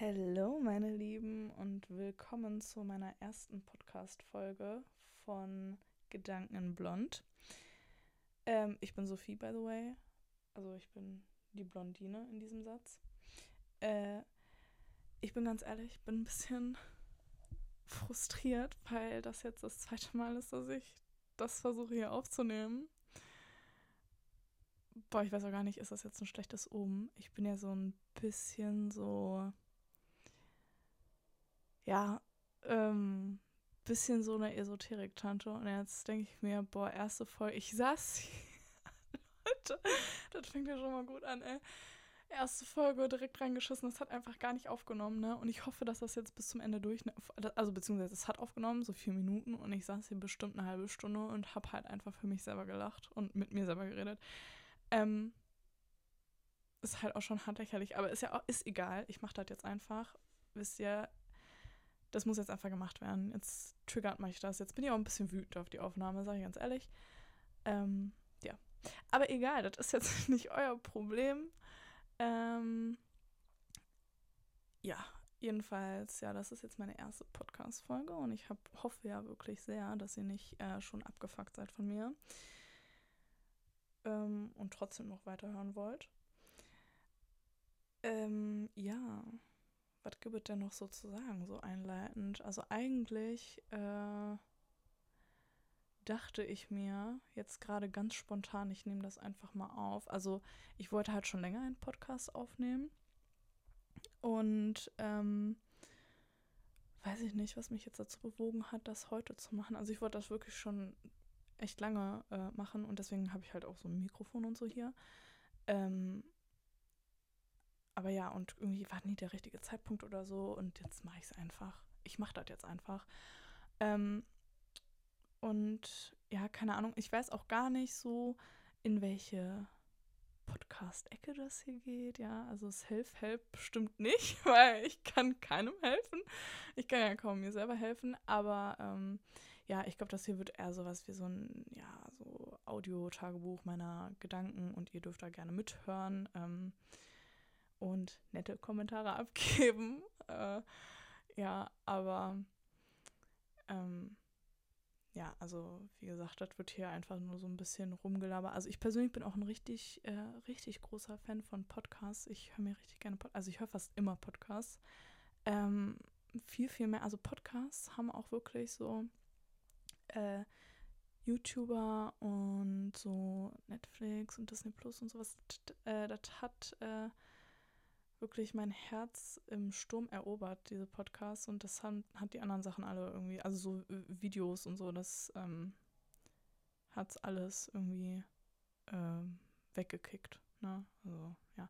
Hallo, meine Lieben, und willkommen zu meiner ersten Podcast-Folge von Gedanken in Blond. Ähm, ich bin Sophie, by the way. Also, ich bin die Blondine in diesem Satz. Äh, ich bin ganz ehrlich, bin ein bisschen frustriert, weil das jetzt das zweite Mal ist, dass ich das versuche hier aufzunehmen. Boah, ich weiß auch gar nicht, ist das jetzt ein schlechtes Omen? Ich bin ja so ein bisschen so ja, ähm, bisschen so eine Esoterik-Tante. Und jetzt denke ich mir, boah, erste Folge, ich saß hier. Leute, das fängt ja schon mal gut an, ey. Erste Folge direkt reingeschissen, das hat einfach gar nicht aufgenommen, ne? Und ich hoffe, dass das jetzt bis zum Ende durch, ne? also beziehungsweise es hat aufgenommen, so vier Minuten und ich saß hier bestimmt eine halbe Stunde und hab halt einfach für mich selber gelacht und mit mir selber geredet. Ähm, ist halt auch schon hart lächerlich, aber ist ja auch, ist egal, ich mach das jetzt einfach. Wisst ihr, das muss jetzt einfach gemacht werden. Jetzt triggert mich das. Jetzt bin ich auch ein bisschen wütend auf die Aufnahme, sage ich ganz ehrlich. Ähm, ja. Aber egal, das ist jetzt nicht euer Problem. Ähm, ja, jedenfalls, ja, das ist jetzt meine erste Podcast-Folge und ich hab, hoffe ja wirklich sehr, dass ihr nicht äh, schon abgefuckt seid von mir ähm, und trotzdem noch weiterhören wollt. Ähm, ja was gibt es denn noch so zu sagen, so einleitend? Also eigentlich äh, dachte ich mir jetzt gerade ganz spontan, ich nehme das einfach mal auf. Also ich wollte halt schon länger einen Podcast aufnehmen und ähm, weiß ich nicht, was mich jetzt dazu bewogen hat, das heute zu machen. Also ich wollte das wirklich schon echt lange äh, machen und deswegen habe ich halt auch so ein Mikrofon und so hier. Ähm, aber ja, und irgendwie war nie der richtige Zeitpunkt oder so. Und jetzt mache ich es einfach. Ich mache das jetzt einfach. Ähm, und ja, keine Ahnung. Ich weiß auch gar nicht so, in welche Podcast-Ecke das hier geht. Ja, also Self-Help bestimmt nicht, weil ich kann keinem helfen. Ich kann ja kaum mir selber helfen. Aber ähm, ja, ich glaube, das hier wird eher sowas wie so ein, ja, so Audio-Tagebuch meiner Gedanken und ihr dürft da gerne mithören. Ähm, und nette Kommentare abgeben. Äh, ja, aber ähm, ja, also wie gesagt, das wird hier einfach nur so ein bisschen rumgelabert. Also ich persönlich bin auch ein richtig, äh, richtig großer Fan von Podcasts. Ich höre mir richtig gerne Podcasts, also ich höre fast immer Podcasts. Ähm, viel, viel mehr. Also Podcasts haben auch wirklich so äh, YouTuber und so Netflix und Disney Plus und sowas. Äh, das hat äh, wirklich mein Herz im Sturm erobert, diese Podcasts. Und das haben, hat die anderen Sachen alle irgendwie, also so äh, Videos und so, das ähm, hat alles irgendwie ähm, weggekickt. Ne? Also, ja.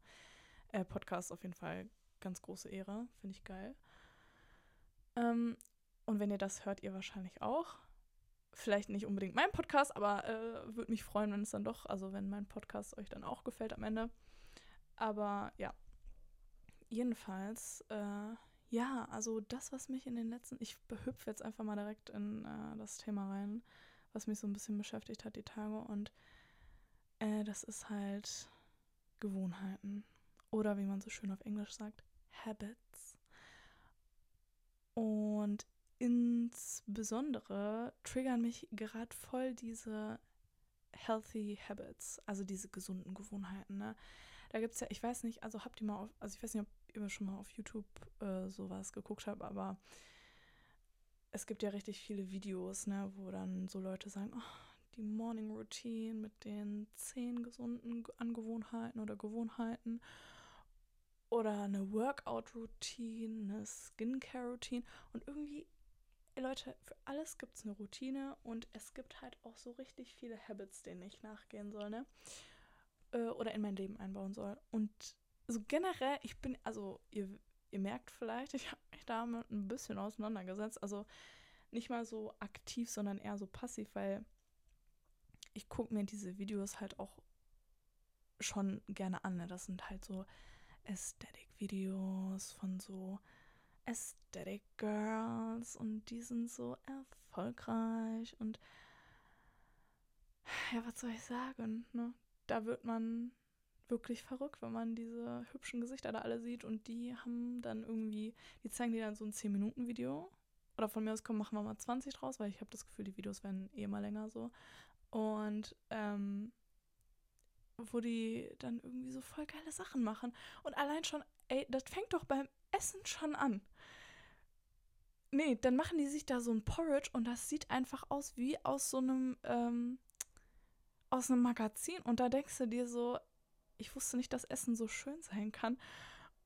Äh, Podcast auf jeden Fall ganz große Ehre, finde ich geil. Ähm, und wenn ihr das hört, ihr wahrscheinlich auch. Vielleicht nicht unbedingt mein Podcast, aber äh, würde mich freuen, wenn es dann doch, also wenn mein Podcast euch dann auch gefällt am Ende. Aber ja, jedenfalls, äh, ja, also das, was mich in den letzten, ich behüpfe jetzt einfach mal direkt in äh, das Thema rein, was mich so ein bisschen beschäftigt hat die Tage und äh, das ist halt Gewohnheiten oder wie man so schön auf Englisch sagt, Habits. Und insbesondere triggern mich gerade voll diese healthy habits, also diese gesunden Gewohnheiten. Ne? Da gibt es ja, ich weiß nicht, also habt ihr mal auf, also ich weiß nicht, ob ihr schon mal auf YouTube äh, sowas geguckt habt, aber es gibt ja richtig viele Videos, ne, wo dann so Leute sagen, oh, die Morning Routine mit den zehn gesunden Angewohnheiten oder Gewohnheiten oder eine Workout Routine, eine Skincare Routine und irgendwie Leute, für alles gibt es eine Routine und es gibt halt auch so richtig viele Habits, denen ich nachgehen soll, ne? Äh, oder in mein Leben einbauen soll. Und so generell, ich bin, also ihr, ihr merkt vielleicht, ich habe mich damit ein bisschen auseinandergesetzt. Also nicht mal so aktiv, sondern eher so passiv, weil ich gucke mir diese Videos halt auch schon gerne an. Ne? Das sind halt so Aesthetic-Videos von so Aesthetic Girls und die sind so erfolgreich und ja, was soll ich sagen, ne? Da wird man wirklich verrückt, wenn man diese hübschen Gesichter da alle sieht und die haben dann irgendwie, die zeigen dir dann so ein 10-Minuten-Video. Oder von mir aus kommen, machen wir mal 20 draus, weil ich habe das Gefühl, die Videos werden eh mal länger so. Und ähm, wo die dann irgendwie so voll geile Sachen machen. Und allein schon, ey, das fängt doch beim Essen schon an. Nee, dann machen die sich da so ein Porridge und das sieht einfach aus wie aus so einem, ähm, aus einem Magazin. Und da denkst du dir so, ich wusste nicht, dass Essen so schön sein kann.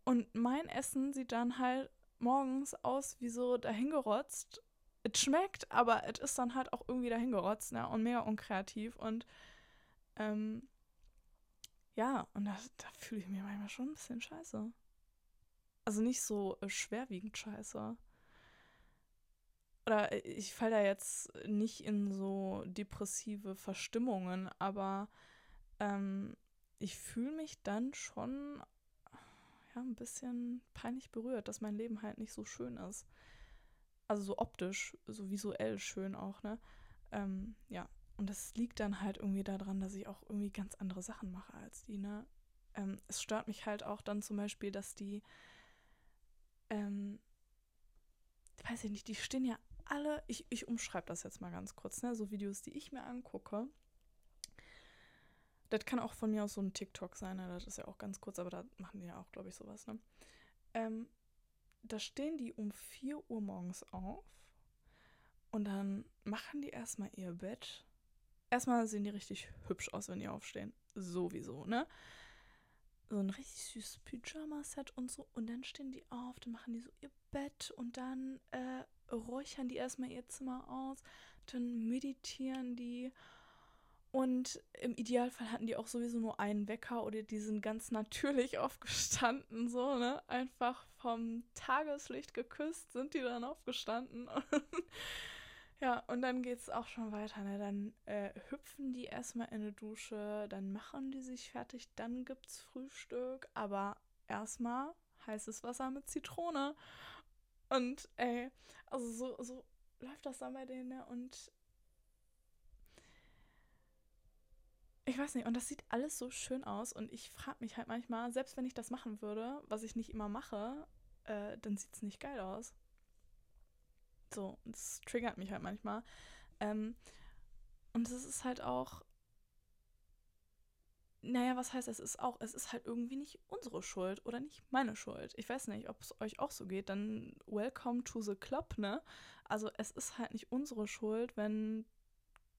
Und mein Essen sieht dann halt morgens aus wie so dahingerotzt. Es schmeckt, aber es ist dann halt auch irgendwie dahingerotzt, ne? Und mega unkreativ. Und ähm, ja, und da, da fühle ich mich manchmal schon ein bisschen scheiße. Also nicht so äh, schwerwiegend scheiße. Oder äh, ich falle da jetzt nicht in so depressive Verstimmungen, aber ähm, ich fühle mich dann schon ja, ein bisschen peinlich berührt, dass mein Leben halt nicht so schön ist. Also so optisch, so visuell schön auch, ne? Ähm, ja, und das liegt dann halt irgendwie daran, dass ich auch irgendwie ganz andere Sachen mache als die, ne? Ähm, es stört mich halt auch dann zum Beispiel, dass die, ähm, weiß ich nicht, die stehen ja alle, ich, ich umschreibe das jetzt mal ganz kurz, ne? So Videos, die ich mir angucke, das kann auch von mir aus so ein TikTok sein, ne? das ist ja auch ganz kurz, aber da machen die ja auch, glaube ich, sowas. Ne? Ähm, da stehen die um 4 Uhr morgens auf und dann machen die erstmal ihr Bett. Erstmal sehen die richtig hübsch aus, wenn die aufstehen. Sowieso, ne? So ein richtig süßes Pyjama-Set und so. Und dann stehen die auf, dann machen die so ihr Bett und dann äh, räuchern die erstmal ihr Zimmer aus. Dann meditieren die und im Idealfall hatten die auch sowieso nur einen Wecker oder die sind ganz natürlich aufgestanden, so, ne? Einfach vom Tageslicht geküsst sind die dann aufgestanden. ja, und dann geht's auch schon weiter, ne? Dann äh, hüpfen die erstmal in eine Dusche, dann machen die sich fertig, dann gibt's Frühstück, aber erstmal heißes Wasser mit Zitrone. Und ey, also so, so läuft das dann bei denen, ne? Und Ich weiß nicht, und das sieht alles so schön aus und ich frage mich halt manchmal, selbst wenn ich das machen würde, was ich nicht immer mache, äh, dann sieht es nicht geil aus. So, das triggert mich halt manchmal. Ähm, und es ist halt auch, naja, was heißt es ist auch, es ist halt irgendwie nicht unsere Schuld oder nicht meine Schuld. Ich weiß nicht, ob es euch auch so geht, dann welcome to the club, ne? Also es ist halt nicht unsere Schuld, wenn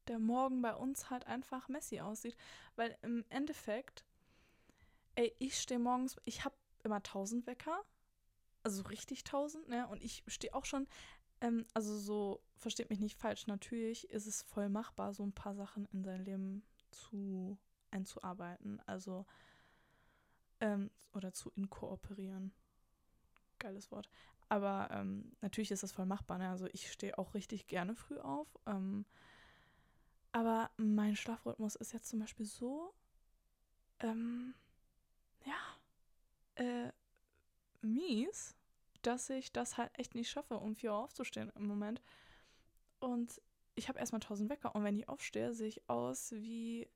der Morgen bei uns halt einfach messy aussieht. Weil im Endeffekt, ey, ich stehe morgens, ich habe immer tausend Wecker. Also richtig tausend, ne? Und ich stehe auch schon, ähm, also so, versteht mich nicht falsch, natürlich ist es voll machbar, so ein paar Sachen in sein Leben zu einzuarbeiten. Also, ähm, oder zu inkooperieren. Geiles Wort. Aber ähm, natürlich ist das voll machbar. Ne? Also ich stehe auch richtig gerne früh auf. Ähm, aber mein Schlafrhythmus ist jetzt zum Beispiel so, ähm, ja, äh, mies, dass ich das halt echt nicht schaffe, um 4 Uhr aufzustehen im Moment. Und ich habe erstmal 1000 Wecker und wenn ich aufstehe, sehe ich aus wie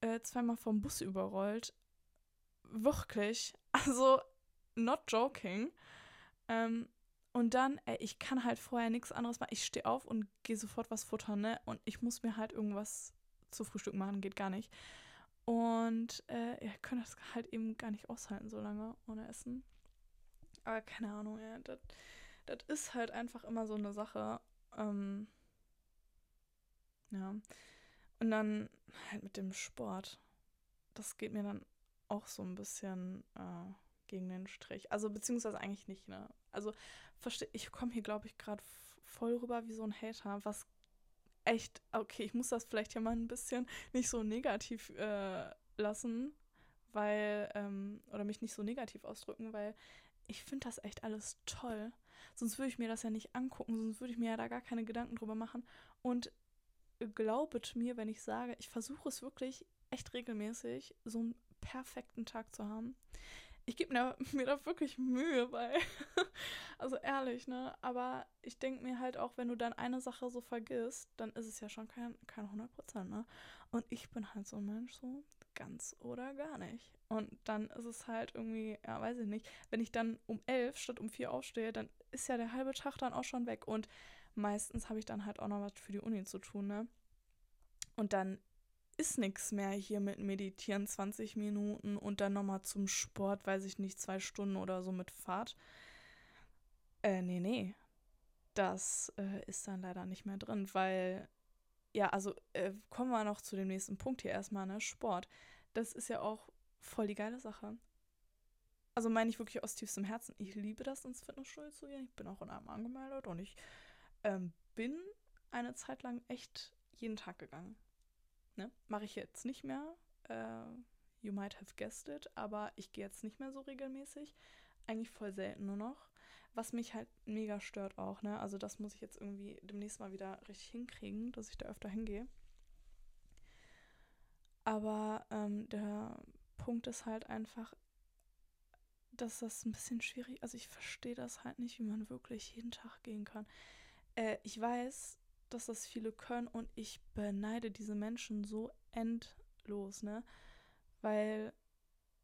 äh, zweimal vom Bus überrollt. Wirklich. Also, not joking. Ähm, und dann, ey, ich kann halt vorher nichts anderes machen. Ich stehe auf und gehe sofort was futtern, ne? Und ich muss mir halt irgendwas zu Frühstück machen, geht gar nicht. Und äh, ja, können das halt eben gar nicht aushalten, so lange ohne Essen. Aber keine Ahnung, ja, das ist halt einfach immer so eine Sache. Ähm, ja. Und dann halt mit dem Sport. Das geht mir dann auch so ein bisschen äh, gegen den Strich. Also beziehungsweise eigentlich nicht, ne? Also verstehe, ich komme hier, glaube ich, gerade voll rüber wie so ein Hater, was echt, okay, ich muss das vielleicht hier mal ein bisschen nicht so negativ äh, lassen, weil, ähm, oder mich nicht so negativ ausdrücken, weil ich finde das echt alles toll. Sonst würde ich mir das ja nicht angucken, sonst würde ich mir ja da gar keine Gedanken drüber machen. Und glaubet mir, wenn ich sage, ich versuche es wirklich echt regelmäßig, so einen perfekten Tag zu haben ich gebe mir, da wirklich Mühe bei. also ehrlich, ne? Aber ich denke mir halt auch, wenn du dann eine Sache so vergisst, dann ist es ja schon kein, kein 100 Prozent, ne? Und ich bin halt so ein Mensch, so ganz oder gar nicht. Und dann ist es halt irgendwie, ja, weiß ich nicht, wenn ich dann um elf statt um vier aufstehe, dann ist ja der halbe Tag dann auch schon weg. Und meistens habe ich dann halt auch noch was für die Uni zu tun, ne? Und dann ist nichts mehr hier mit Meditieren 20 Minuten und dann nochmal zum Sport, weiß ich nicht, zwei Stunden oder so mit Fahrt. Äh, nee, nee. Das äh, ist dann leider nicht mehr drin, weil, ja, also äh, kommen wir noch zu dem nächsten Punkt hier erstmal, ne? Sport. Das ist ja auch voll die geile Sache. Also meine ich wirklich aus tiefstem Herzen. Ich liebe das, ins Fitnessstudio zu gehen. Ich bin auch in einem angemeldet und ich ähm, bin eine Zeit lang echt jeden Tag gegangen. Ne? Mache ich jetzt nicht mehr. Äh, you might have guessed it, aber ich gehe jetzt nicht mehr so regelmäßig. Eigentlich voll selten nur noch. Was mich halt mega stört auch, ne? Also das muss ich jetzt irgendwie demnächst mal wieder richtig hinkriegen, dass ich da öfter hingehe. Aber ähm, der Punkt ist halt einfach, dass das ein bisschen schwierig, also ich verstehe das halt nicht, wie man wirklich jeden Tag gehen kann. Äh, ich weiß, dass das viele können und ich beneide diese Menschen so endlos, ne? Weil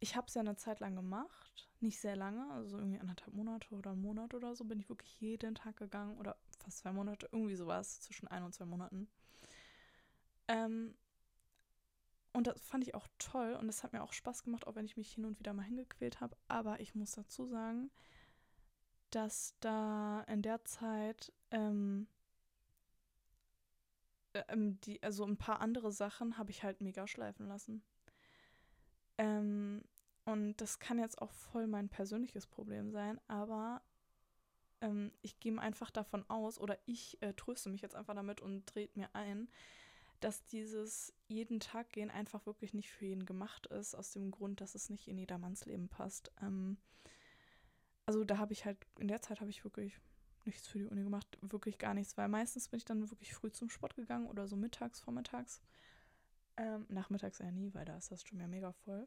ich habe es ja eine Zeit lang gemacht, nicht sehr lange, also irgendwie anderthalb Monate oder einen Monat oder so, bin ich wirklich jeden Tag gegangen oder fast zwei Monate, irgendwie sowas, zwischen ein und zwei Monaten. Ähm, und das fand ich auch toll und es hat mir auch Spaß gemacht, auch wenn ich mich hin und wieder mal hingequält habe. Aber ich muss dazu sagen, dass da in der Zeit ähm, ähm, die, also ein paar andere Sachen habe ich halt mega schleifen lassen. Ähm, und das kann jetzt auch voll mein persönliches Problem sein, aber ähm, ich gehe einfach davon aus oder ich äh, tröste mich jetzt einfach damit und dreht mir ein, dass dieses jeden Tag gehen einfach wirklich nicht für jeden gemacht ist, aus dem Grund, dass es nicht in jedermanns Leben passt. Ähm, also da habe ich halt, in der Zeit habe ich wirklich nichts für die Uni gemacht, wirklich gar nichts, weil meistens bin ich dann wirklich früh zum Sport gegangen oder so mittags, vormittags. Ähm, nachmittags eher nie, weil da ist das schon ja mega voll.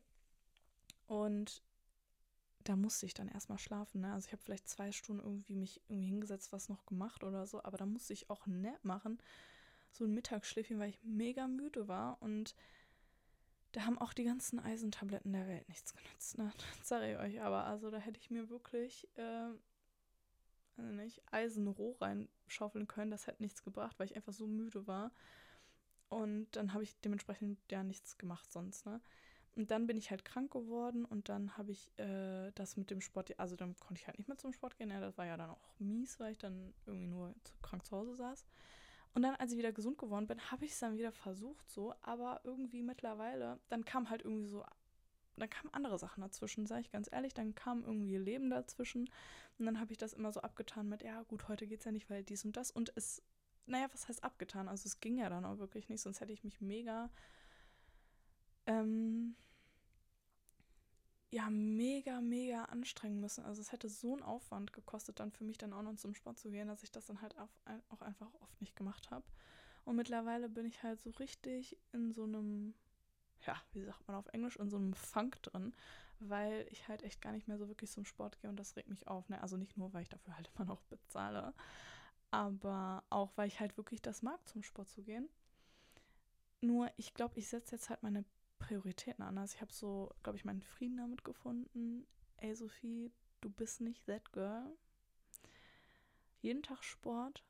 Und da musste ich dann erstmal schlafen. Ne? Also ich habe vielleicht zwei Stunden irgendwie mich irgendwie hingesetzt, was noch gemacht oder so, aber da musste ich auch ein Nap machen. So ein Mittagsschläfchen, weil ich mega müde war und da haben auch die ganzen Eisentabletten der Welt nichts genützt. Ne? Das sage ich euch aber. Also da hätte ich mir wirklich äh, nicht, Eisenroh reinschaufeln können. Das hätte nichts gebracht, weil ich einfach so müde war. Und dann habe ich dementsprechend ja nichts gemacht sonst, ne? Und dann bin ich halt krank geworden und dann habe ich äh, das mit dem Sport, also dann konnte ich halt nicht mehr zum Sport gehen. Ja, das war ja dann auch mies, weil ich dann irgendwie nur krank zu Hause saß. Und dann, als ich wieder gesund geworden bin, habe ich es dann wieder versucht so, aber irgendwie mittlerweile, dann kam halt irgendwie so dann kamen andere Sachen dazwischen, sage ich ganz ehrlich. Dann kam irgendwie Leben dazwischen. Und dann habe ich das immer so abgetan mit, ja gut, heute geht es ja nicht, weil dies und das. Und es, naja, was heißt abgetan? Also es ging ja dann auch wirklich nicht, sonst hätte ich mich mega, ähm, ja, mega, mega anstrengen müssen. Also es hätte so einen Aufwand gekostet, dann für mich dann auch noch zum Sport zu gehen, dass ich das dann halt auch, auch einfach oft nicht gemacht habe. Und mittlerweile bin ich halt so richtig in so einem ja, wie sagt man auf Englisch, in so einem Funk drin, weil ich halt echt gar nicht mehr so wirklich zum Sport gehe und das regt mich auf. Ne? Also nicht nur, weil ich dafür halt immer noch bezahle, aber auch, weil ich halt wirklich das mag, zum Sport zu gehen. Nur, ich glaube, ich setze jetzt halt meine Prioritäten anders. Ich habe so, glaube ich, meinen Frieden damit gefunden. Ey, Sophie, du bist nicht that girl. Jeden Tag Sport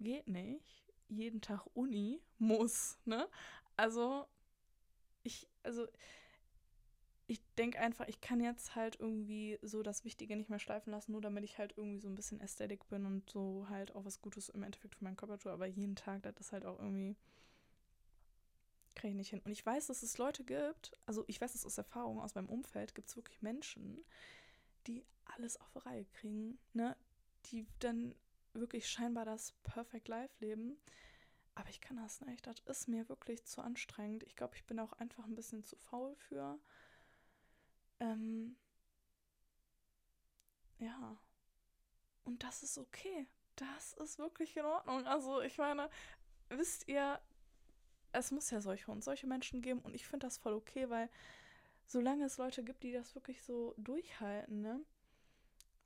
geht nicht. Jeden Tag Uni muss, ne? Also ich, also ich denke einfach, ich kann jetzt halt irgendwie so das Wichtige nicht mehr schleifen lassen, nur damit ich halt irgendwie so ein bisschen Ästhetik bin und so halt auch was Gutes im Endeffekt für meinen Körper tue. Aber jeden Tag, das ist halt auch irgendwie, kriege ich nicht hin. Und ich weiß, dass es Leute gibt, also ich weiß das aus Erfahrung, aus meinem Umfeld, gibt es wirklich Menschen, die alles auf die Reihe kriegen, ne? Die dann wirklich scheinbar das Perfect Life leben aber ich kann das nicht. Das ist mir wirklich zu anstrengend. Ich glaube, ich bin auch einfach ein bisschen zu faul für. Ähm, ja. Und das ist okay. Das ist wirklich in Ordnung. Also, ich meine, wisst ihr, es muss ja solche und solche Menschen geben und ich finde das voll okay, weil solange es Leute gibt, die das wirklich so durchhalten, ne?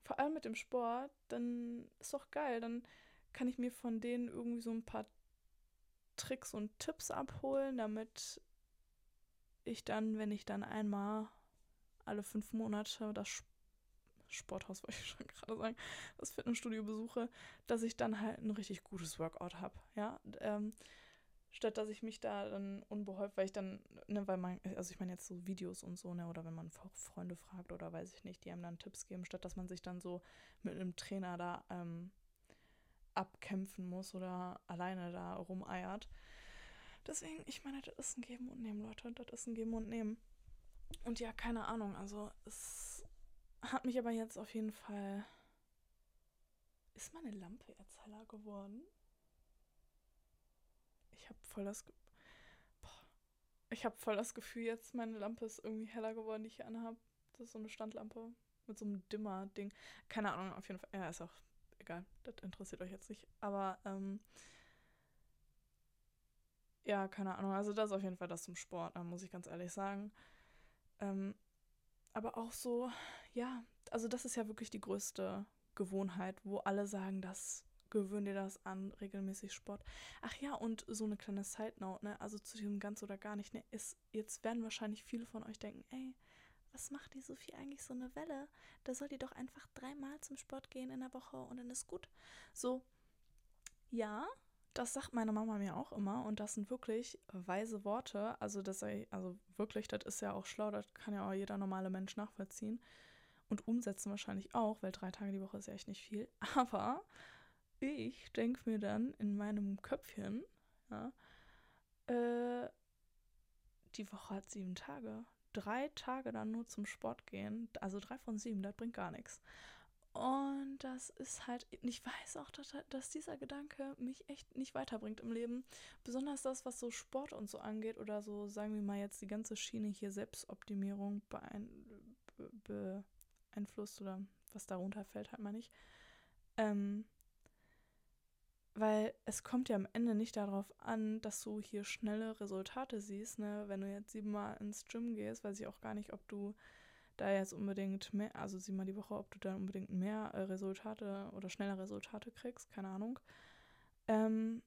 Vor allem mit dem Sport, dann ist doch geil. Dann kann ich mir von denen irgendwie so ein paar Tricks und Tipps abholen, damit ich dann, wenn ich dann einmal alle fünf Monate das Sporthaus, wollte ich schon gerade sagen, das Fitnessstudio besuche, dass ich dann halt ein richtig gutes Workout habe. Ja, ähm, statt dass ich mich da dann unbehäuft, weil ich dann, ne, weil man, also ich meine jetzt so Videos und so, ne, oder wenn man Freunde fragt oder weiß ich nicht, die einem dann Tipps geben, statt dass man sich dann so mit einem Trainer da ähm, abkämpfen muss oder alleine da rumeiert. Deswegen, ich meine, das ist ein Geben und Nehmen, Leute. Das ist ein Geben und Nehmen. Und ja, keine Ahnung. Also, es hat mich aber jetzt auf jeden Fall. Ist meine Lampe jetzt heller geworden? Ich habe voll das. Ge Boah. Ich habe voll das Gefühl, jetzt meine Lampe ist irgendwie heller geworden, die ich hier anhabe. Das ist so eine Standlampe mit so einem Dimmer-Ding. Keine Ahnung, auf jeden Fall. Ja, ist auch egal. Das interessiert euch jetzt nicht. Aber, ähm. Ja, keine Ahnung. Also, das ist auf jeden Fall das zum Sport, muss ich ganz ehrlich sagen. Ähm, aber auch so, ja, also das ist ja wirklich die größte Gewohnheit, wo alle sagen, das gewöhn dir das an, regelmäßig Sport. Ach ja, und so eine kleine Side Note, ne, also zu diesem ganz oder gar nicht, ne, ist, jetzt werden wahrscheinlich viele von euch denken, ey, was macht die Sophie eigentlich so eine Welle? Da soll die doch einfach dreimal zum Sport gehen in der Woche und dann ist gut. So, ja, das sagt meine Mama mir auch immer und das sind wirklich weise Worte. Also, das also wirklich, das ist ja auch schlau, das kann ja auch jeder normale Mensch nachvollziehen und umsetzen wahrscheinlich auch, weil drei Tage die Woche ist ja echt nicht viel. Aber ich denke mir dann in meinem Köpfchen, ja, äh, die Woche hat sieben Tage. Drei Tage dann nur zum Sport gehen, also drei von sieben, das bringt gar nichts. Und das ist halt, ich weiß auch, dass, dass, dieser Gedanke mich echt nicht weiterbringt im Leben. Besonders das, was so Sport und so angeht oder so, sagen wir mal jetzt die ganze Schiene hier Selbstoptimierung beein, be, beeinflusst oder was darunter fällt, halt mal nicht. Ähm, weil es kommt ja am Ende nicht darauf an, dass du hier schnelle Resultate siehst, ne? Wenn du jetzt siebenmal ins Gym gehst, weiß ich auch gar nicht, ob du da jetzt unbedingt mehr, also sieh mal die Woche, ob du da unbedingt mehr äh, Resultate oder schneller Resultate kriegst, keine Ahnung. Ähm,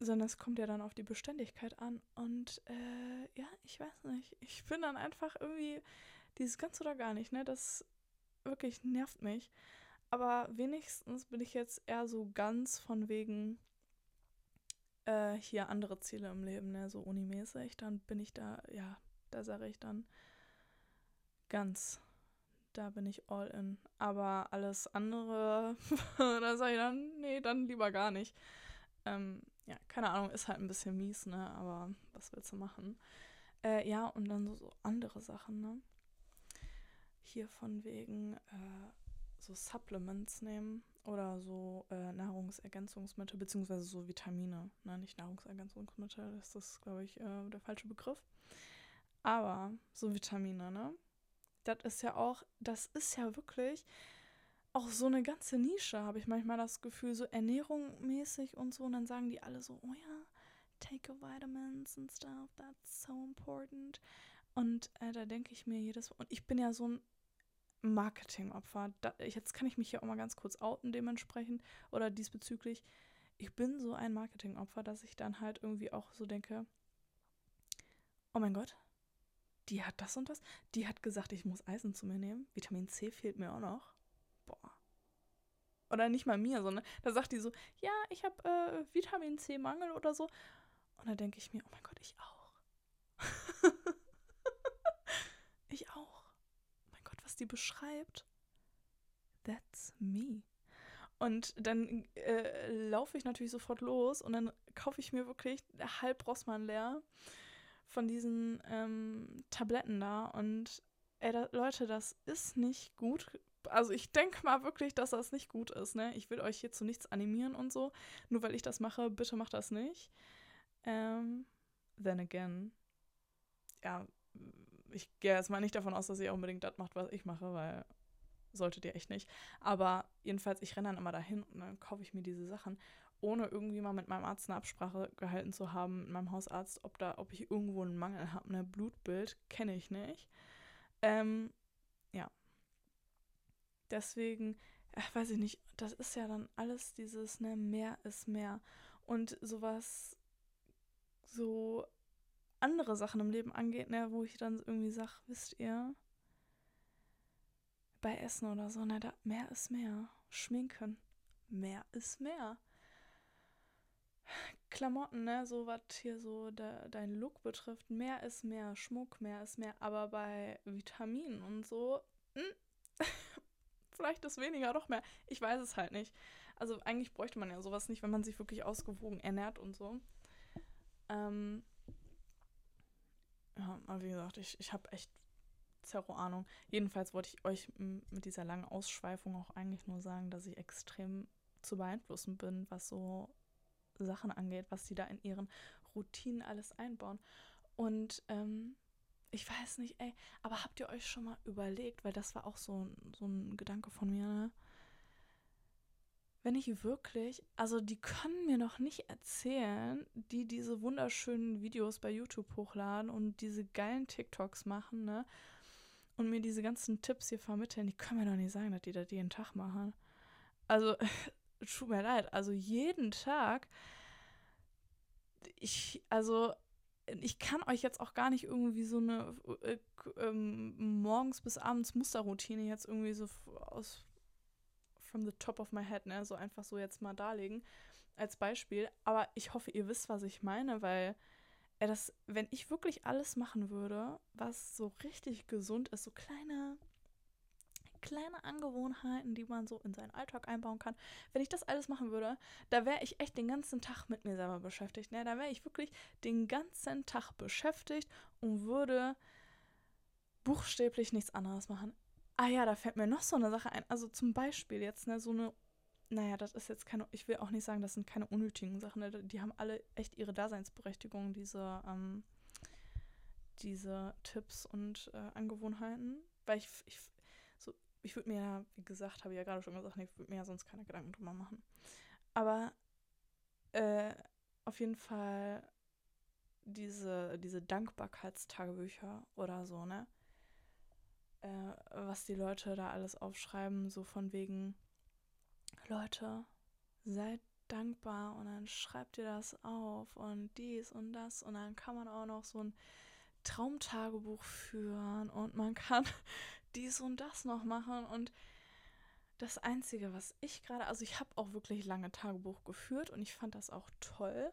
sondern es kommt ja dann auf die Beständigkeit an. Und äh, ja, ich weiß nicht. Ich bin dann einfach irgendwie dieses ganz oder gar nicht, ne? Das wirklich nervt mich. Aber wenigstens bin ich jetzt eher so ganz von wegen äh, hier andere Ziele im Leben, ne? So unimäßig. Dann bin ich da, ja, da sage ich dann, ganz. Da bin ich all in. Aber alles andere, da sage ich dann, nee, dann lieber gar nicht. Ähm, ja, keine Ahnung, ist halt ein bisschen mies, ne? Aber was willst du machen? Äh, ja, und dann so, so, andere Sachen, ne? Hier von wegen äh, so Supplements nehmen oder so äh, Nahrungsergänzungsmittel, beziehungsweise so Vitamine, ne? Nicht Nahrungsergänzungsmittel, das ist, glaube ich, äh, der falsche Begriff. Aber so Vitamine, ne? das ist ja auch, das ist ja wirklich auch so eine ganze Nische, habe ich manchmal das Gefühl, so ernährungsmäßig und so. Und dann sagen die alle so, oh ja, take a vitamins and stuff, that's so important. Und äh, da denke ich mir jedes und ich bin ja so ein Marketingopfer. Da, jetzt kann ich mich hier auch mal ganz kurz outen dementsprechend oder diesbezüglich. Ich bin so ein Marketingopfer, dass ich dann halt irgendwie auch so denke, oh mein Gott, die hat das und das. Die hat gesagt, ich muss Eisen zu mir nehmen. Vitamin C fehlt mir auch noch. Boah. Oder nicht mal mir, sondern da sagt die so, ja, ich habe äh, Vitamin C-Mangel oder so. Und da denke ich mir, oh mein Gott, ich auch. ich auch. Was die beschreibt. That's me. Und dann äh, laufe ich natürlich sofort los und dann kaufe ich mir wirklich halb Rossmann leer von diesen ähm, Tabletten da. Und ey, da, Leute, das ist nicht gut. Also ich denke mal wirklich, dass das nicht gut ist. Ne? Ich will euch hier zu nichts animieren und so. Nur weil ich das mache, bitte macht das nicht. Ähm, then again, ja, ich gehe jetzt mal nicht davon aus, dass ihr unbedingt das macht, was ich mache, weil solltet ihr echt nicht. Aber jedenfalls, ich renne dann immer dahin und dann kaufe ich mir diese Sachen ohne irgendwie mal mit meinem Arzt eine Absprache gehalten zu haben, mit meinem Hausarzt, ob da, ob ich irgendwo einen Mangel habe. Ne, Blutbild kenne ich nicht. Ähm, ja. Deswegen, ach, weiß ich nicht, das ist ja dann alles dieses, ne, mehr ist mehr. Und sowas, so andere Sachen im Leben angeht, ne, wo ich dann irgendwie sage, wisst ihr, bei Essen oder so, ne, da mehr ist mehr. Schminken, mehr ist mehr. Klamotten, ne, so was hier so de, dein Look betrifft, mehr ist mehr, Schmuck, mehr ist mehr, aber bei Vitaminen und so, mh, hm, vielleicht ist weniger doch mehr. Ich weiß es halt nicht. Also eigentlich bräuchte man ja sowas nicht, wenn man sich wirklich ausgewogen ernährt und so. Ähm, ja, aber wie gesagt, ich, ich habe echt zerro Ahnung. Jedenfalls wollte ich euch mit dieser langen Ausschweifung auch eigentlich nur sagen, dass ich extrem zu beeinflussen bin, was so Sachen angeht, was die da in ihren Routinen alles einbauen. Und ähm, ich weiß nicht, ey, aber habt ihr euch schon mal überlegt, weil das war auch so, so ein Gedanke von mir, ne? Wenn ich wirklich, also die können mir noch nicht erzählen, die diese wunderschönen Videos bei YouTube hochladen und diese geilen TikToks machen, ne? Und mir diese ganzen Tipps hier vermitteln, die können mir doch nicht sagen, dass die das jeden Tag machen. Also, tut mir leid, also jeden Tag, ich, also ich kann euch jetzt auch gar nicht irgendwie so eine äh, ähm, morgens bis abends Musterroutine jetzt irgendwie so aus from the top of my head, ne, so einfach so jetzt mal darlegen als Beispiel. Aber ich hoffe, ihr wisst, was ich meine, weil äh, das, wenn ich wirklich alles machen würde, was so richtig gesund ist, so kleine kleine Angewohnheiten, die man so in seinen Alltag einbauen kann. Wenn ich das alles machen würde, da wäre ich echt den ganzen Tag mit mir selber beschäftigt. Ne? Da wäre ich wirklich den ganzen Tag beschäftigt und würde buchstäblich nichts anderes machen. Ah ja, da fällt mir noch so eine Sache ein. Also zum Beispiel jetzt, ne, so eine, naja, das ist jetzt keine, ich will auch nicht sagen, das sind keine unnötigen Sachen. Ne? Die haben alle echt ihre Daseinsberechtigung, diese, ähm, diese Tipps und äh, Angewohnheiten. Weil ich, ich ich würde mir ja, wie gesagt, habe ich ja gerade schon gesagt, ich würde mir ja sonst keine Gedanken drüber machen. Aber äh, auf jeden Fall diese, diese Dankbarkeitstagebücher oder so, ne? Äh, was die Leute da alles aufschreiben, so von wegen, Leute, seid dankbar und dann schreibt ihr das auf und dies und das und dann kann man auch noch so ein Traumtagebuch führen und man kann dies und das noch machen. Und das Einzige, was ich gerade, also ich habe auch wirklich lange Tagebuch geführt und ich fand das auch toll.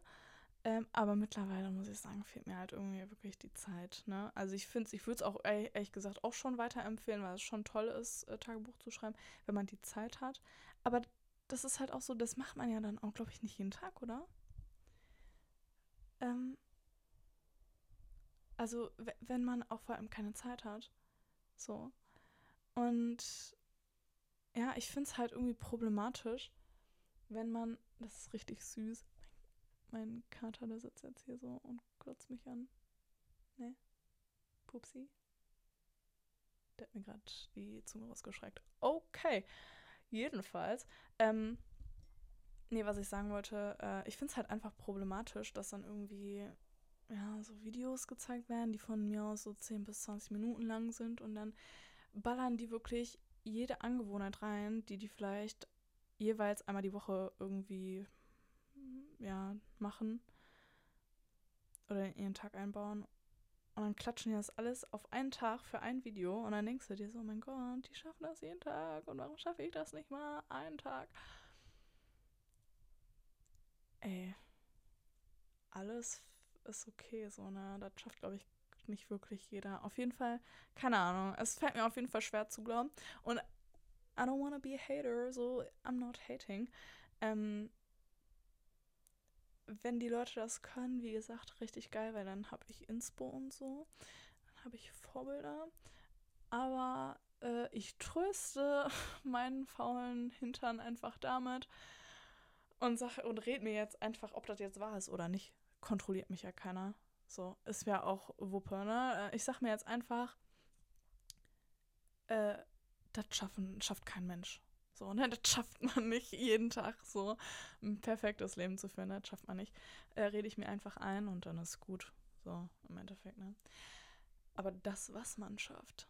Ähm, aber mittlerweile muss ich sagen, fehlt mir halt irgendwie wirklich die Zeit. Ne? Also ich finde ich würde es auch ehrlich gesagt auch schon weiterempfehlen, weil es schon toll ist, äh, Tagebuch zu schreiben, wenn man die Zeit hat. Aber das ist halt auch so, das macht man ja dann auch, glaube ich, nicht jeden Tag, oder? Ähm, also wenn man auch vor allem keine Zeit hat. So. Und ja, ich finde es halt irgendwie problematisch, wenn man, das ist richtig süß, mein, Kater, der sitzt jetzt hier so und glotzt mich an. Ne? Pupsi. Der hat mir gerade die Zunge rausgeschreckt. Okay. Jedenfalls, ähm, nee, was ich sagen wollte, äh, ich finde es halt einfach problematisch, dass dann irgendwie, ja, so Videos gezeigt werden, die von mir aus so 10 bis 20 Minuten lang sind und dann ballern die wirklich jede Angewohnheit rein, die die vielleicht jeweils einmal die Woche irgendwie ja, machen oder in ihren Tag einbauen. Und dann klatschen die das alles auf einen Tag für ein Video und dann denkst du dir so, oh mein Gott, die schaffen das jeden Tag und warum schaffe ich das nicht mal einen Tag? Ey, alles ist okay, so, ne? Das schafft, glaube ich, nicht wirklich jeder. Auf jeden Fall, keine Ahnung. Es fällt mir auf jeden Fall schwer zu glauben. Und I don't wanna be a hater, so I'm not hating. Ähm, wenn die Leute das können, wie gesagt, richtig geil, weil dann habe ich Inspo und so. Dann habe ich Vorbilder. Aber äh, ich tröste meinen faulen Hintern einfach damit und sag und red mir jetzt einfach, ob das jetzt wahr ist oder nicht. Kontrolliert mich ja keiner. So, es wäre auch Wuppe, ne? Äh, ich sag mir jetzt einfach, äh, das schaffen, schafft kein Mensch. So, ne, das schafft man nicht jeden Tag so ein perfektes Leben zu führen, ne? das schafft man nicht. Äh, rede ich mir einfach ein und dann ist gut. So, im Endeffekt, ne? Aber das, was man schafft,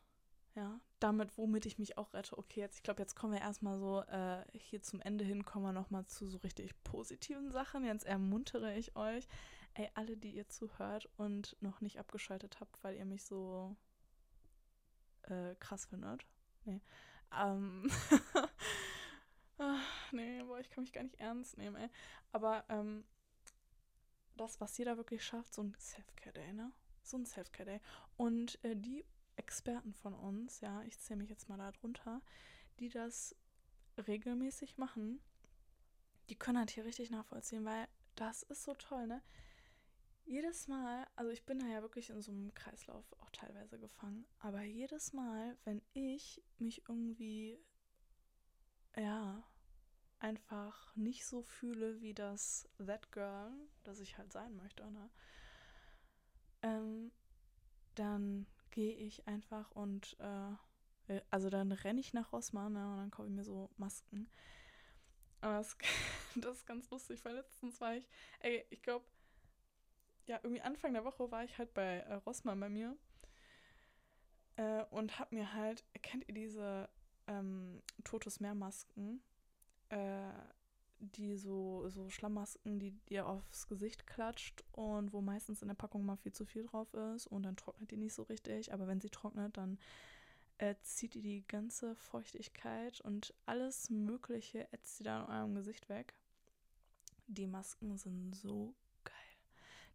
ja, damit, womit ich mich auch rette. Okay, jetzt, ich glaube, jetzt kommen wir erstmal so, äh, hier zum Ende hin kommen wir nochmal zu so richtig positiven Sachen. Jetzt ermuntere ich euch Ey, alle, die ihr zuhört und noch nicht abgeschaltet habt, weil ihr mich so äh, krass findet. Nee. Ähm. Ach, nee, boah, ich kann mich gar nicht ernst nehmen, ey. Aber ähm, das, was jeder wirklich schafft, so ein Self-Care-Day, ne? So ein Self-Care-Day. Und äh, die Experten von uns, ja, ich zähle mich jetzt mal da drunter, die das regelmäßig machen, die können halt hier richtig nachvollziehen, weil das ist so toll, ne? Jedes Mal, also ich bin da ja wirklich in so einem Kreislauf auch teilweise gefangen, aber jedes Mal, wenn ich mich irgendwie, ja, einfach nicht so fühle wie das That Girl, das ich halt sein möchte, ne? Ähm, dann gehe ich einfach und, äh, also dann renne ich nach Rossmann ne, und dann kaufe ich mir so Masken. Aber das, das ist ganz lustig, weil letztens war ich, ey, ich glaube, ja, irgendwie Anfang der Woche war ich halt bei äh, Rossmann bei mir äh, und hab mir halt, kennt ihr diese ähm, Totes Meermasken? Äh, die so, so Schlammmasken, die dir aufs Gesicht klatscht und wo meistens in der Packung mal viel zu viel drauf ist und dann trocknet die nicht so richtig. Aber wenn sie trocknet, dann äh, zieht die die ganze Feuchtigkeit und alles Mögliche ätzt sie da in eurem Gesicht weg. Die Masken sind so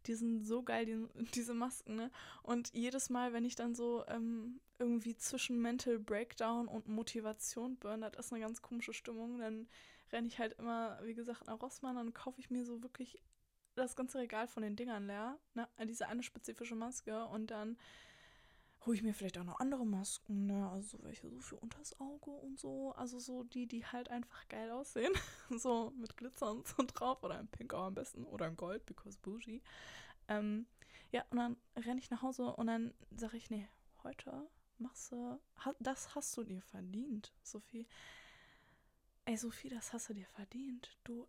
die sind so geil, die, diese Masken, ne? Und jedes Mal, wenn ich dann so ähm, irgendwie zwischen Mental Breakdown und Motivation burn, das ist eine ganz komische Stimmung, dann renne ich halt immer, wie gesagt, nach Rossmann und kaufe ich mir so wirklich das ganze Regal von den Dingern leer, ne? Diese eine spezifische Maske und dann hole ich mir vielleicht auch noch andere Masken, ne? Also so welche so für unters Auge und so. Also so die, die halt einfach geil aussehen. so mit Glitzer und so drauf. Oder ein Pink auch am besten. Oder ein Gold, because bougie. Ähm, ja, und dann renne ich nach Hause und dann sage ich, nee, heute machst du, das hast du dir verdient, Sophie. Ey, Sophie, das hast du dir verdient. Du,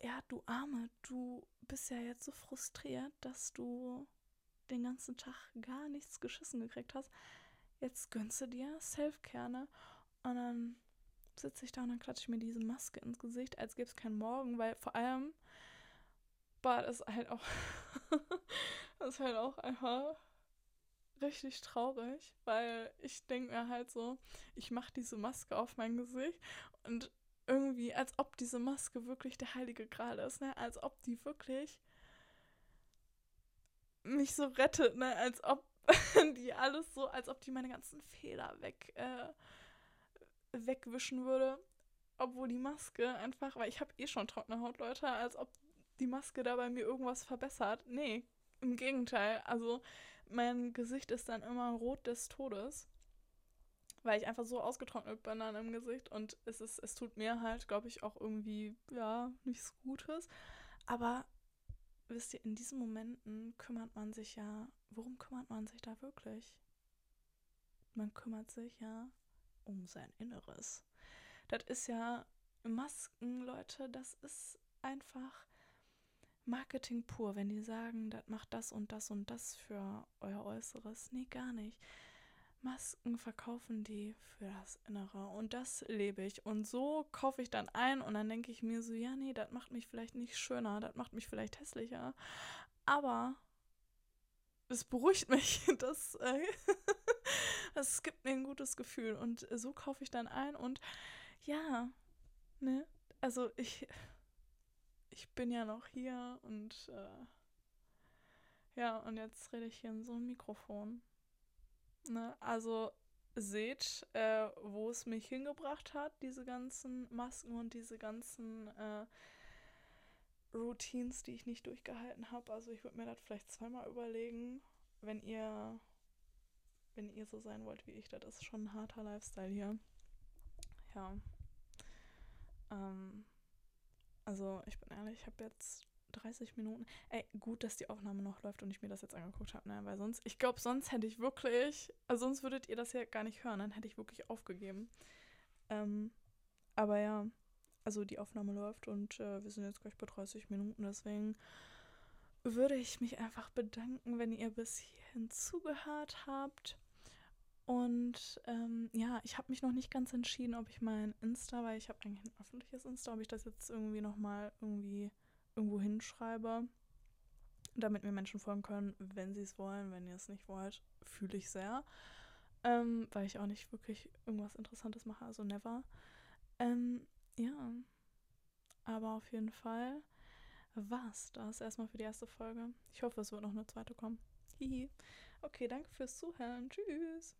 ja, du Arme, du bist ja jetzt so frustriert, dass du den ganzen Tag gar nichts geschissen gekriegt hast, jetzt gönnst du dir Selfcare, ne? Und dann sitze ich da und dann klatsche ich mir diese Maske ins Gesicht, als gäbe es keinen Morgen, weil vor allem war das halt auch, ist halt auch einfach richtig traurig, weil ich denke mir halt so, ich mache diese Maske auf mein Gesicht und irgendwie, als ob diese Maske wirklich der heilige Gral ist, ne? Als ob die wirklich mich so rettet, ne? Als ob die alles so, als ob die meine ganzen Fehler weg, äh, wegwischen würde. Obwohl die Maske einfach, weil ich habe eh schon trockene Haut, Leute, als ob die Maske da bei mir irgendwas verbessert. Nee, im Gegenteil. Also mein Gesicht ist dann immer rot des Todes. Weil ich einfach so ausgetrocknet bin dann im Gesicht und es ist, es tut mir halt, glaube ich, auch irgendwie, ja, nichts Gutes. Aber wisst ihr, in diesen Momenten kümmert man sich ja, worum kümmert man sich da wirklich? Man kümmert sich ja um sein Inneres. Das ist ja Masken, Leute, das ist einfach Marketing pur, wenn die sagen, das macht das und das und das für euer Äußeres. Nee, gar nicht. Masken verkaufen die für das Innere und das lebe ich. Und so kaufe ich dann ein und dann denke ich mir so, ja, nee, das macht mich vielleicht nicht schöner, das macht mich vielleicht hässlicher. Aber es beruhigt mich. Das, äh, das gibt mir ein gutes Gefühl. Und so kaufe ich dann ein und ja, ne, also ich, ich bin ja noch hier und äh, ja, und jetzt rede ich hier in so einem Mikrofon. Ne? Also seht, äh, wo es mich hingebracht hat, diese ganzen Masken und diese ganzen äh, Routines, die ich nicht durchgehalten habe. Also ich würde mir das vielleicht zweimal überlegen, wenn ihr, wenn ihr so sein wollt wie ich. Das ist schon ein harter Lifestyle hier. Ja. Ähm, also ich bin ehrlich, ich habe jetzt 30 Minuten. Ey, gut, dass die Aufnahme noch läuft und ich mir das jetzt angeguckt habe, ne? Weil sonst, ich glaube, sonst hätte ich wirklich, also sonst würdet ihr das ja gar nicht hören, dann hätte ich wirklich aufgegeben. Ähm, aber ja, also die Aufnahme läuft und äh, wir sind jetzt gleich bei 30 Minuten, deswegen würde ich mich einfach bedanken, wenn ihr bis hierhin zugehört habt. Und ähm, ja, ich habe mich noch nicht ganz entschieden, ob ich mein Insta, weil ich habe eigentlich ein öffentliches Insta, ob ich das jetzt irgendwie nochmal irgendwie irgendwo hinschreibe. damit mir Menschen folgen können, wenn sie es wollen. Wenn ihr es nicht wollt, fühle ich sehr. Ähm, weil ich auch nicht wirklich irgendwas Interessantes mache, also never. Ähm, ja. Aber auf jeden Fall war's das erstmal für die erste Folge. Ich hoffe, es wird noch eine zweite kommen. Hihi. Okay, danke fürs Zuhören. Tschüss.